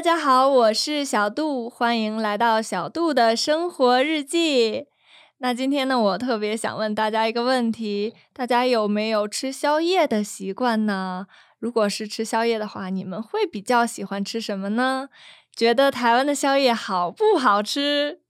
大家好，我是小杜，欢迎来到小杜的生活日记。那今天呢，我特别想问大家一个问题：大家有没有吃宵夜的习惯呢？如果是吃宵夜的话，你们会比较喜欢吃什么呢？觉得台湾的宵夜好不好吃？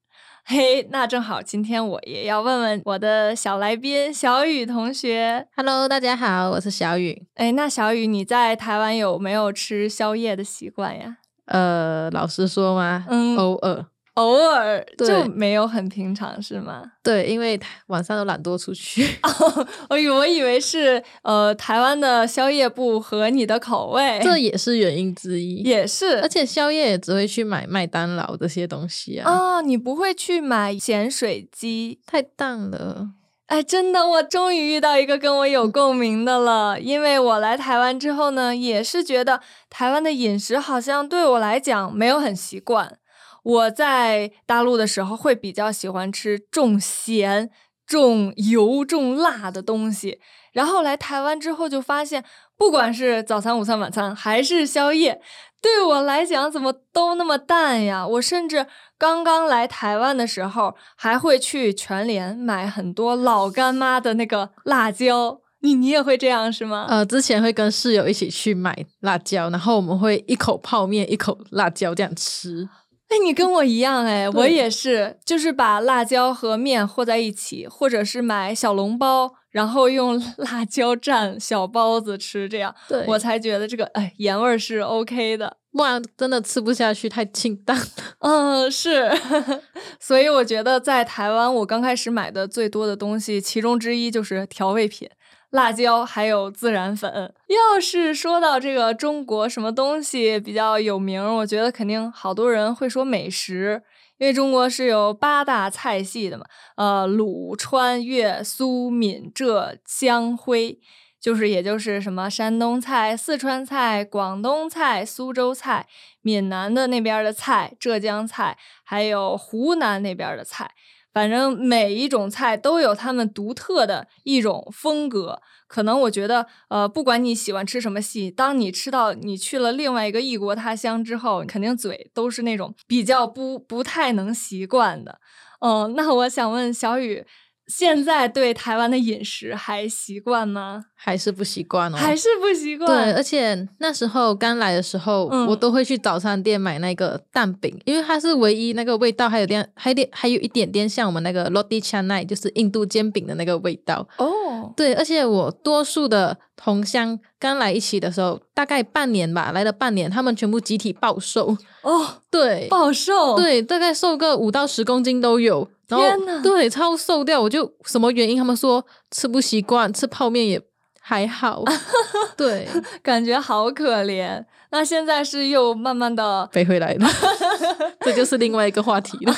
嘿，那正好，今天我也要问问我的小来宾小雨同学。Hello，大家好，我是小雨。哎，那小雨，你在台湾有没有吃宵夜的习惯呀？呃，老实说吗，嗯偶尔。偶尔就没有很平常是吗？对，因为晚上都懒惰出去。我以我以为是呃台湾的宵夜不合你的口味，这也是原因之一。也是而且宵夜也只会去买麦当劳这些东西啊，哦，你不会去买咸水鸡。太淡了。哎，真的，我终于遇到一个跟我有共鸣的了。因为我来台湾之后呢，也是觉得台湾的饮食好像对我来讲没有很习惯。我在大陆的时候会比较喜欢吃重咸、重油、重辣的东西，然后来台湾之后就发现，不管是早餐、午餐、晚餐还是宵夜，对我来讲怎么都那么淡呀？我甚至刚刚来台湾的时候，还会去全联买很多老干妈的那个辣椒。你你也会这样是吗？呃，之前会跟室友一起去买辣椒，然后我们会一口泡面，一口辣椒这样吃。哎，你跟我一样哎，我也是，就是把辣椒和面和在一起，或者是买小笼包，然后用辣椒蘸小包子吃，这样对我才觉得这个哎盐味儿是 OK 的。不然真的吃不下去，太清淡了。嗯，是，所以我觉得在台湾，我刚开始买的最多的东西，其中之一就是调味品。辣椒还有孜然粉。要是说到这个中国什么东西比较有名，我觉得肯定好多人会说美食，因为中国是有八大菜系的嘛，呃，鲁、川、粤、苏、闽、浙、江、徽，就是也就是什么山东菜、四川菜、广东菜、苏州菜、闽南的那边的菜、浙江菜，还有湖南那边的菜。反正每一种菜都有他们独特的一种风格。可能我觉得，呃，不管你喜欢吃什么系，当你吃到你去了另外一个异国他乡之后，肯定嘴都是那种比较不不太能习惯的。嗯，那我想问小雨，现在对台湾的饮食还习惯吗？还是不习惯哦，还是不习惯？对，而且那时候刚来的时候，嗯我都会去早餐店买那个蛋饼，因为它是唯一那个味道还有点，还有点，还有一点点像我们那个 roti canai，就是印度煎饼的那个味道。哦，对，而且我多数的同乡刚来一起的时候，大概半年吧，来了半年，他们全部集体暴瘦。哦，对，暴瘦，，对，大概瘦个五到十公斤都有。然后天哪对，超瘦掉。我就什么原因？他们说吃不习惯，吃泡面也还好。对，感觉好可怜。那现在是又慢慢的飞回来了，这就是另外一个话题了。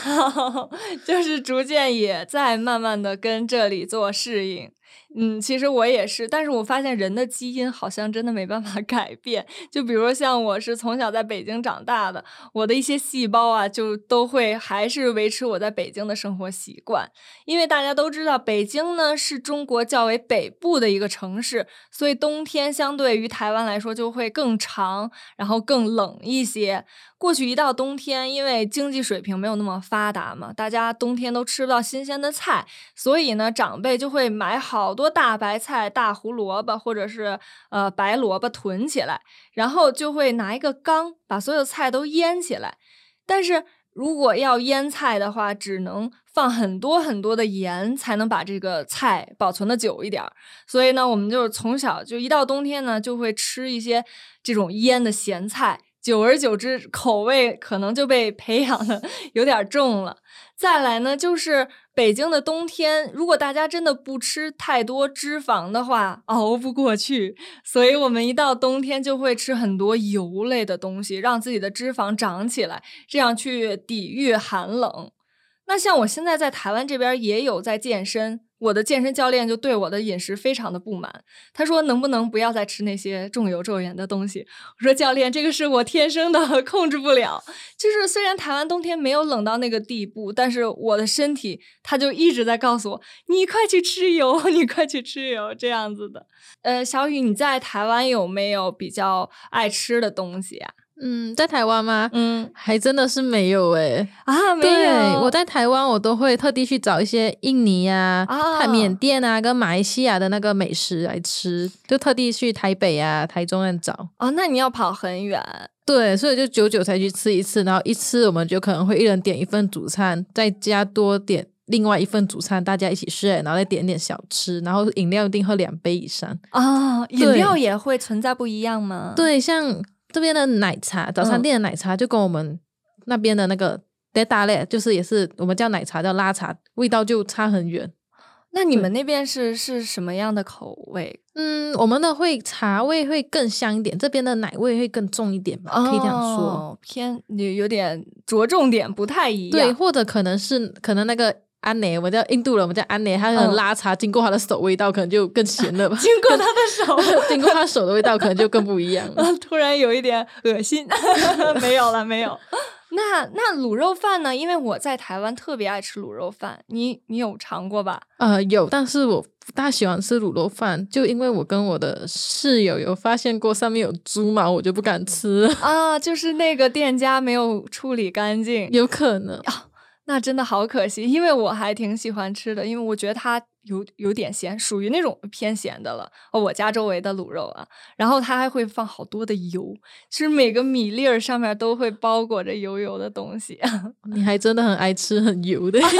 就是逐渐也在慢慢的跟这里做适应。嗯，其实我也是，但是我发现人的基因好像真的没办法 改变。就比如像我是从小在北京长大的，我的一些细胞啊，就都会还是维持我在北京的生活习惯。因为大家都知道，北京呢是中国较为北部的一个城市，所以冬天相对于台湾来说就会更长，然后更冷一些。过去一到冬天，因为经济水平没有那么发达嘛，大家冬天都吃不到新鲜的菜，所以呢，长辈就会买好好多大白菜、大胡萝卜或者是呃白萝卜囤起来，然后就会拿一个缸把所有菜都腌起来。但是如果要腌菜的话，只能放很多很多的盐，才能把这个菜保存的久一点。所以呢，我们就是从小就一到冬天呢，就会吃一些这种腌的咸菜。久而久之，口味可能就被培养的 有点重了。再来呢，就是北京的冬天，如果大家真的不吃太多脂肪的话，熬不过去。所以我们一到冬天就会吃很多油类的东西，让自己的脂肪长起来，这样去抵御寒冷。那像我现在在台湾这边也有在健身，我的健身教练就对我的饮食非常的不满，他说能不能不要再吃那些重油重盐的东西？我说教练，这个是我天生的，控制不了。就是虽然台湾冬天没有冷到那个地步，但是我的身体它就一直在告诉我，你快去吃油，你快去吃油，这样子的。呃，小雨，你在台湾有没有比较爱吃的东西啊？嗯，在台湾吗？嗯还真的是没有诶、啊，没对，有，我在台湾，我都会特地去找一些印尼啊、啊泰缅甸啊跟马来西亚的那个美食来吃，就特地去台北啊、台中那找。哦，那你要跑很远对，所以就久久才去吃一次，然后一次我们就可能会一人点一份主餐，再加多点另外一份主餐，大家一起 share，然后再点点小吃，然后饮料一定喝两杯以上。啊，饮料也会存在不一样吗？，对，像这边的奶茶，早餐嗯店的奶茶就跟我们那边的那个 data 类，就是也是我们叫奶茶叫拉茶，味道就差很远。那你们那边是是什么样的口味？嗯，我们的会茶味会更香一点，这边的奶味会更重一点吧，可以这样说。哦，偏有有点着重点不太一样。对，或者可能是可能那个安妮，我们叫印度人，我们叫安妮，他可能嗯拉茶经过他的手，味道可能就更咸了吧。经过他的手，经过他手的味道可能就更不一样了。啊，突然有一点恶心。没有了，没有。那那卤肉饭呢？因为我在台湾特别爱吃卤肉饭，你你有尝过吧？呃，有，但是我不大喜欢吃卤肉饭，就因为我跟我的室友有发现过上面有猪毛，我就不敢吃了。啊，就是那个店家没有处理干净，有可能，那真的好可惜。因为我还挺喜欢吃的，因为我觉得它有有点咸，属于那种偏咸的了。哦，我家周围的卤肉啊，然后它还会放好多的油，就是每个米粒儿上面都会包裹着油油的东西。你还真的很爱吃很油的。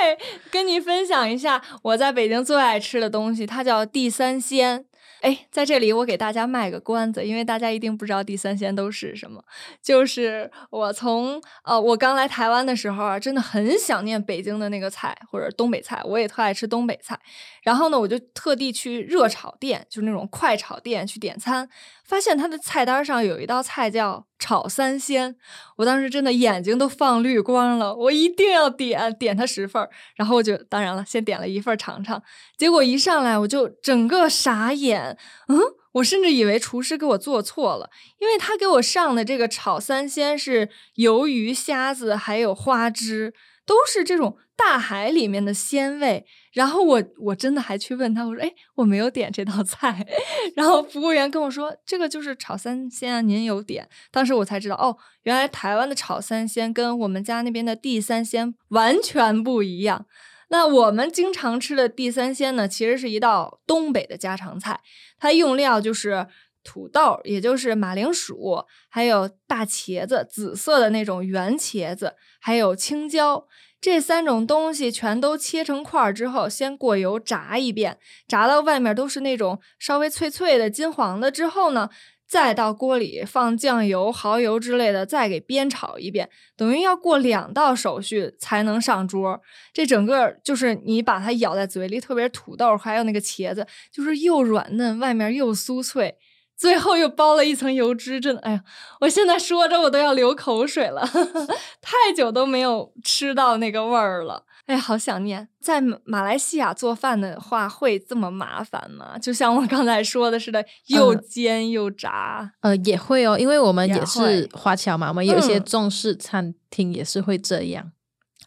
对跟你分享一下我在北京最爱吃的东西，它叫地三鲜。哎，在这里我给大家卖个关子，因为大家一定不知道地三鲜都是什么。就是我从呃我刚来台湾的时候啊，真的很想念北京的那个菜或者东北菜，我也特爱吃东北菜。然后呢，我就特地去热炒店，就是那种快炒店去点餐，发现他的菜单上有一道菜叫炒三鲜，我当时真的眼睛都放绿光了，我一定要点点它十份儿。然后我就当然了，先点了一份尝尝，结果一上来我就整个傻眼，嗯，我甚至以为厨师给我做错了，因为他给我上的这个炒三鲜是鱿鱼、虾子还有花枝，都是这种大海里面的鲜味。然后我我真的还去问他，我说：“哎，我没有点这道菜。”然后服务员跟我说：“这个就是炒三鲜啊，您有点。”当时我才知道，哦，原来台湾的炒三鲜跟我们家那边的地三鲜完全不一样。那我们经常吃的地三鲜呢，其实是一道东北的家常菜，它用料就是土豆，也就是马铃薯，还有大茄子，紫色的那种圆茄子，还有青椒。这三种东西全都切成块儿之后，先过油炸一遍，炸到外面都是那种稍微脆脆的、金黄的之后呢，再到锅里放酱油、蚝油之类的，再给煸炒一遍，等于要过两道手续才能上桌。这整个就是你把它咬在嘴里，特别土豆还有那个茄子，就是又软嫩，外面又酥脆。最后又包了一层油脂，真的，哎呀，我现在说着我都要流口水了，太久都没有吃到那个味儿了，哎，好想念。在马马来西亚做饭的话，会这么麻烦吗？就像我刚才说的似的，又嗯煎又炸。呃，也会哦，因为我们也也是华侨嘛，我们有一些嗯中式餐厅也是会这样。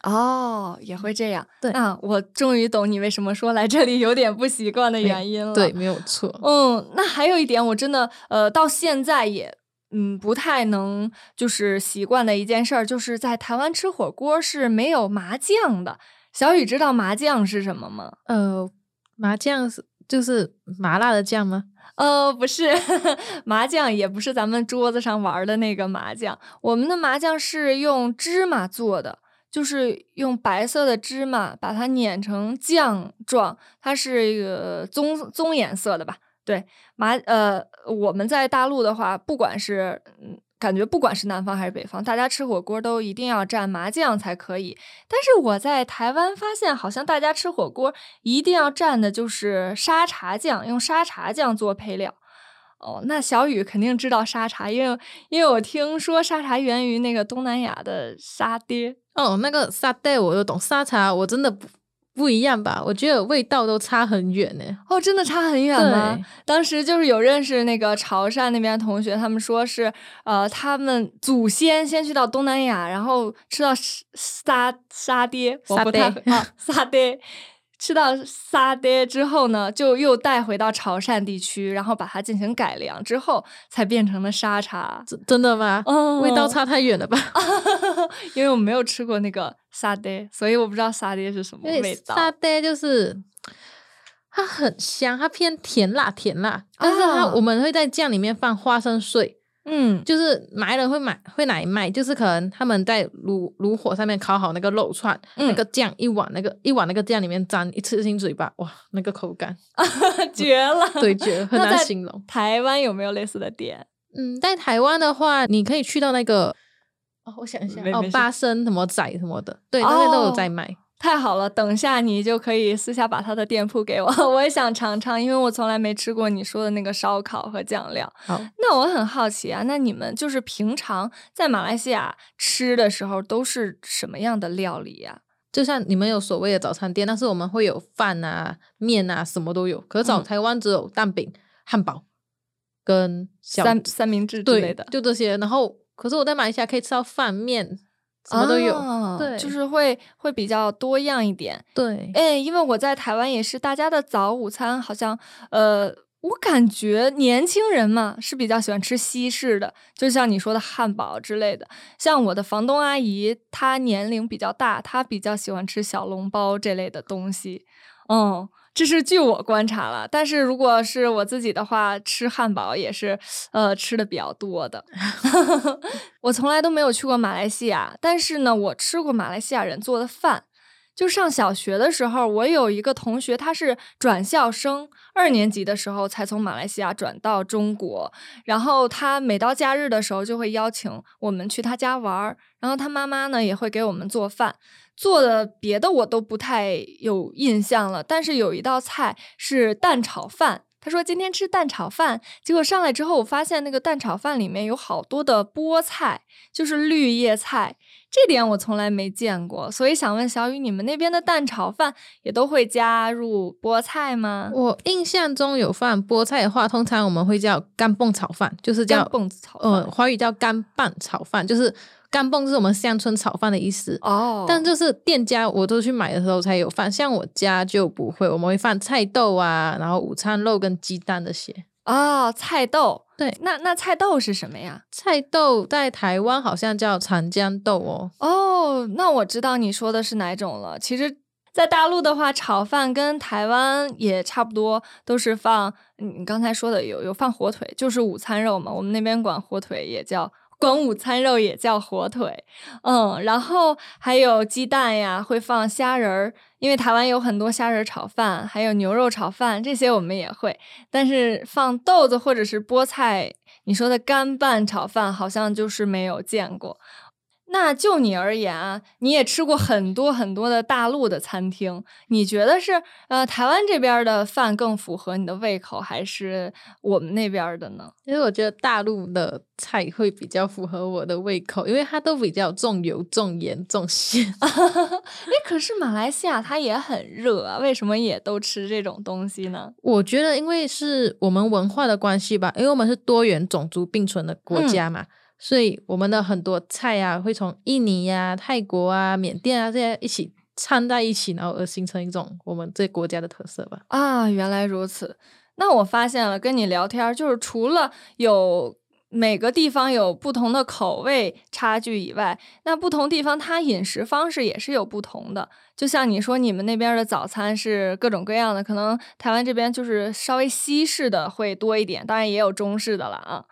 哦，也会这样。对那我终于懂你为什么说来这里有点不习惯的原因了。对，，没有错。嗯，那还有一点，我真的呃，到现在也嗯不太能就是习惯的一件事儿，就是在台湾吃火锅是没有麻酱的。小雨知道麻酱是什么吗？呃，麻酱是就是麻辣的酱吗？呃，不是，麻酱也不是咱们桌子上玩儿的那个麻酱，我们的麻酱是用芝麻做的，就是用白色的芝麻把它碾成酱状，它是一个棕棕颜色的吧？对，麻呃，我们在大陆的话，不管是嗯。感觉不管是南方还是北方，大家吃火锅都一定要蘸麻酱才可以。但是我在台湾发现，好像大家吃火锅一定要蘸的就是沙茶酱，用沙茶酱做配料。哦，那小雨肯定知道沙茶，因为因为我听说沙茶源于那个东南亚的沙爹。哦，那个沙爹我都懂，沙茶我真的不不一样吧？我觉得味道都差很远呢。哦，真的差很远吗？当时就是有认识那个潮汕那边同学，他们说是呃，他们祖先先去到东南亚，然后吃到沙沙沙爹，我沙不太爹啊沙爹。吃到沙爹之后呢，就又带回到潮汕地区，然后把它进行改良之后，才变成了沙茶。真真的吗？嗯味道差太远了吧？因为我没有吃过那个沙爹，所以我不知道沙爹是什么味道。沙爹就是它很香，它偏甜辣甜辣，但是它、啊我们会在酱里面放花生碎，嗯，就是买人会买会来卖，就是可能他们在炉炉火上面烤好那个肉串，嗯那个酱一碗那个一碗那个酱里面沾，一次性嘴巴，哇，那个口感 绝了。对绝很难形容。台湾有没有类似的店？嗯，在台湾的话，你可以去到那个。哦，我想一下，哦八生什么仔什么的，对，那边都有在哦卖。太好了，等下你就可以私下把他的店铺给我，我也想尝尝，因为我从来没吃过你说的那个烧烤和酱料。好，那我很好奇啊，那你们就是平常在马来西亚吃的时候都是什么样的料理呀、就像你们有所谓的早餐店，但是我们会有饭啊、面啊，什么都有。可是早嗯台湾只有蛋饼、汉堡跟小三三明治之类的，就这些。然后，可是我在马来西亚可以吃到饭面，什么都有。啊对就是会会比较多样一点。对，哎，因为我在台湾也是，大家的早午餐好像呃。我感觉年轻人嘛是比较喜欢吃西式的，就像你说的汉堡之类的。像我的房东阿姨，她年龄比较大，她比较喜欢吃小笼包这类的东西。嗯，这是据我观察了。但是如果是我自己的话，吃汉堡也是呃吃的比较多的。我从来都没有去过马来西亚，但是呢，我吃过马来西亚人做的饭。就上小学的时候，我有一个同学，他是转校生，二年级的时候才从马来西亚转到中国。然后他每到假日的时候，就会邀请我们去他家玩儿。然后他妈妈呢，也会给我们做饭，做的别的我都不太有印象了。但是有一道菜是蛋炒饭。他说今天吃蛋炒饭，结果上来之后，我发现那个蛋炒饭里面有好多的菠菜，就是绿叶菜。这点我从来没见过，所以想问小雨，你们那边的蛋炒饭也都会加入菠菜吗？我印象中有放菠菜的话，通常我们会叫干蹦炒饭，就是叫干蹦炒饭。呃，华语叫干拌炒饭，就是干蹦是我们乡村炒饭的意思。哦，但就是店家我都去买的时候才有放，像我家就不会，我们会放菜豆啊，然后午餐肉跟鸡蛋这些。哦，菜豆。对，那那菜豆是什么呀？菜豆在台湾好像叫长江豆哦。哦，那我知道你说的是哪种了。其实，在大陆的话，炒饭跟台湾也差不多，都是放嗯你刚才说的有有放火腿，就是午餐肉嘛。我们那边管火腿也叫。管午餐肉也叫火腿，嗯，然后还有鸡蛋呀，会放虾仁儿，因为台湾有很多虾仁炒饭，还有牛肉炒饭，这些我们也会。但是放豆子或者是菠菜，你说的干拌炒饭好像就是没有见过。那就你而言啊，你也吃过很多很多的大陆的餐厅，你觉得是呃台湾这边的饭更符合你的胃口，还是我们那边的呢？其实我觉得大陆的菜会比较符合我的胃口，因为它都比较重油、重盐、重咸。哎，可是马来西亚它也很热啊，为什么也都吃这种东西呢？我觉得，因为是我们文化的关系吧，因为我们是多元种族并存的国家嘛，所以我们的很多菜啊，会从印尼呀、泰国啊、缅甸啊这些一起掺在一起，然后而形成一种我们这国家的特色吧。啊，原来如此。那我发现了，跟你聊天，就是除了有每个地方有不同的口味差距以外，那不同地方它饮食方式也是有不同的。就像你说，你们那边的早餐是各种各样的，可能台湾这边就是稍微西式的会多一点，当然也有中式的了啊。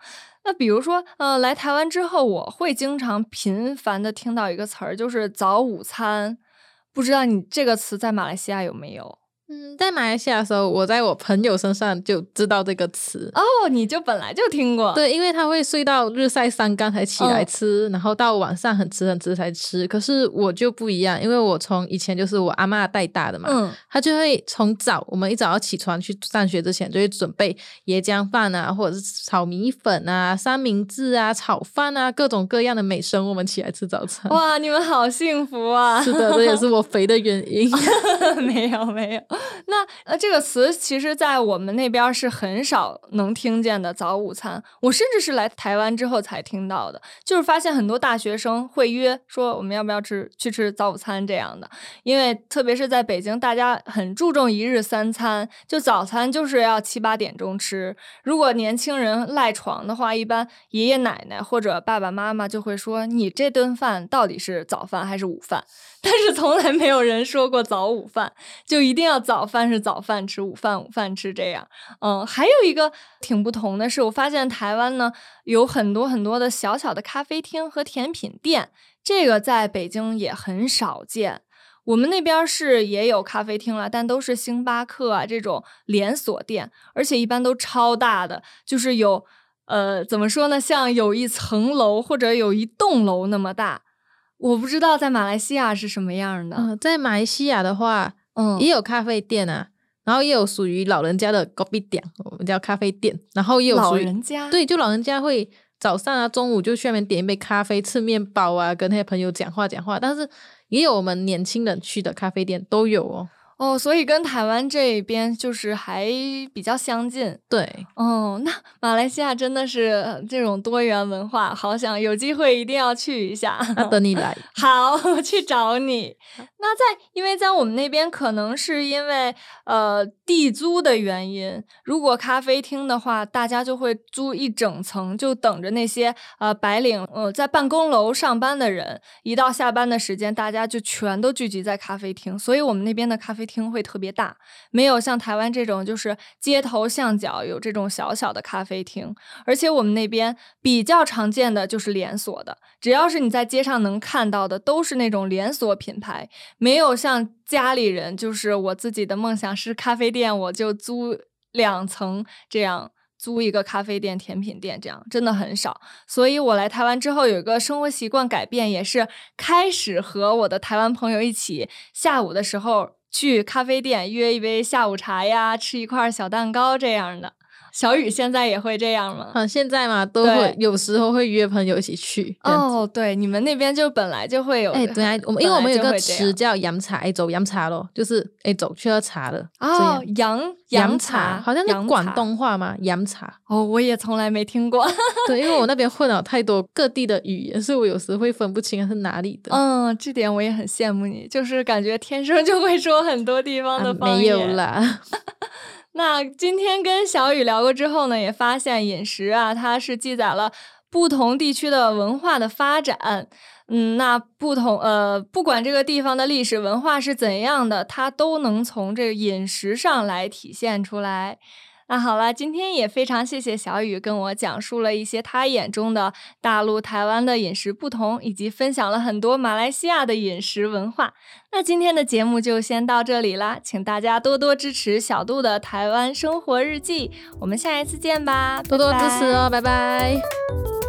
那比如说，呃，来台湾之后，我会经常频繁的听到一个词儿，就是早午餐。不知道你这个词在马来西亚有没有？嗯，在马来西亚的时候，我在我朋友身上就知道这个词。哦，你就本来就听过。对，因为他会睡到日晒三竿才起来嗯吃，然后到晚上很迟很迟才吃。可是我就不一样，因为我从以前就是我阿妈带大的嘛，嗯，他就会从早，我们一早要起床去上学之前，就会准备椰浆饭啊，或者是炒米粉啊、三明治啊、炒饭啊，各种各样的美食，我们起来吃早餐。哇，你们好幸福啊！是的，这也是我肥的原因。没有没有，那呃，这个词其实，在我们那边是很少能听见的。早午餐，我甚至是来台湾之后才听到的，就是发现很多大学生会约说我们要不要吃去吃早午餐这样的。因为特别是在北京，大家很注重一日三餐，就早餐就是要七八点钟吃。如果年轻人赖床的话，一般爷爷奶奶或者爸爸妈妈就会说：“你这顿饭到底是早饭还是午饭？” 但是从来没有人说过早午饭，就一定要早饭是早饭吃，午饭午饭吃这样。嗯，还有一个挺不同的是，我发现台湾呢有很多很多的小小的咖啡厅和甜品店，这个在北京也很少见。我们那边是也有咖啡厅了，但都是星巴克啊这种连锁店，而且一般都超大的，就是有呃怎么说呢，像有一层楼或者有一栋楼那么大。我不知道在马来西亚是什么样的。嗯，在马来西亚的话，嗯，也有咖啡店啊，然后也有属于老人家的咖啡店，我们叫咖啡店。然后也有老人家，对，就老人家会早上啊、中午就去那边点一杯咖啡、吃面包啊，跟那些朋友讲话讲话。但是也有我们年轻人去的咖啡店都有哦。哦，所以跟台湾这边就是还比较相近。对，哦，那马来西亚真的是这种多元文化，好想有机会一定要去一下。那等你来，好，我去找你。那在，因为在我们那边，可能是因为呃地租的原因，如果咖啡厅的话，大家就会租一整层，就等着那些呃白领呃在办公楼上班的人，一到下班的时间，大家就全都聚集在咖啡厅，所以我们那边的咖啡厅厅会特别大，没有像台湾这种就是街头巷角有这种小小的咖啡厅，而且我们那边比较常见的就是连锁的，只要是你在街上能看到的，都是那种连锁品牌。没有像家里人，就是我自己的梦想是咖啡店，我就租两层这样租一个咖啡店、甜品店，这样真的很少。所以我来台湾之后，有一个生活习惯改变，也是开始和我的台湾朋友一起下午的时候去咖啡店约一杯下午茶呀，吃一块小蛋糕这样的。小雨现在也会这样吗？啊，现在嘛，都会有时候会约朋友一起去。哦，对，你们那边就本来就会有。哎，对啊，我们因为我们有个词叫洋茶，哎，走洋茶咯，就是哎走去喝茶了。哦，洋洋茶，好像是广东话吗？洋茶。哦，我也从来没听过。对，因为我那边混了太多各地的语言，所以我有时会分不清是哪里的。嗯，这点我也很羡慕你，就是感觉天生就会说很多地方的方言。没 有啦。那今天跟小雨聊过之后呢，也发现饮食啊，它是记载了不同地区的文化的发展。嗯，那不同呃，不管这个地方的历史文化是怎样的，它都能从这个饮食上来体现出来。那好了，今天也非常谢谢小雨跟我讲述了一些他眼中的大陆、台湾的饮食不同，以及分享了很多马来西亚的饮食文化。那今天的节目就先到这里啦，请大家多多支持小杜的台湾生活日记，我们下一次见吧，多多支持哦，拜拜。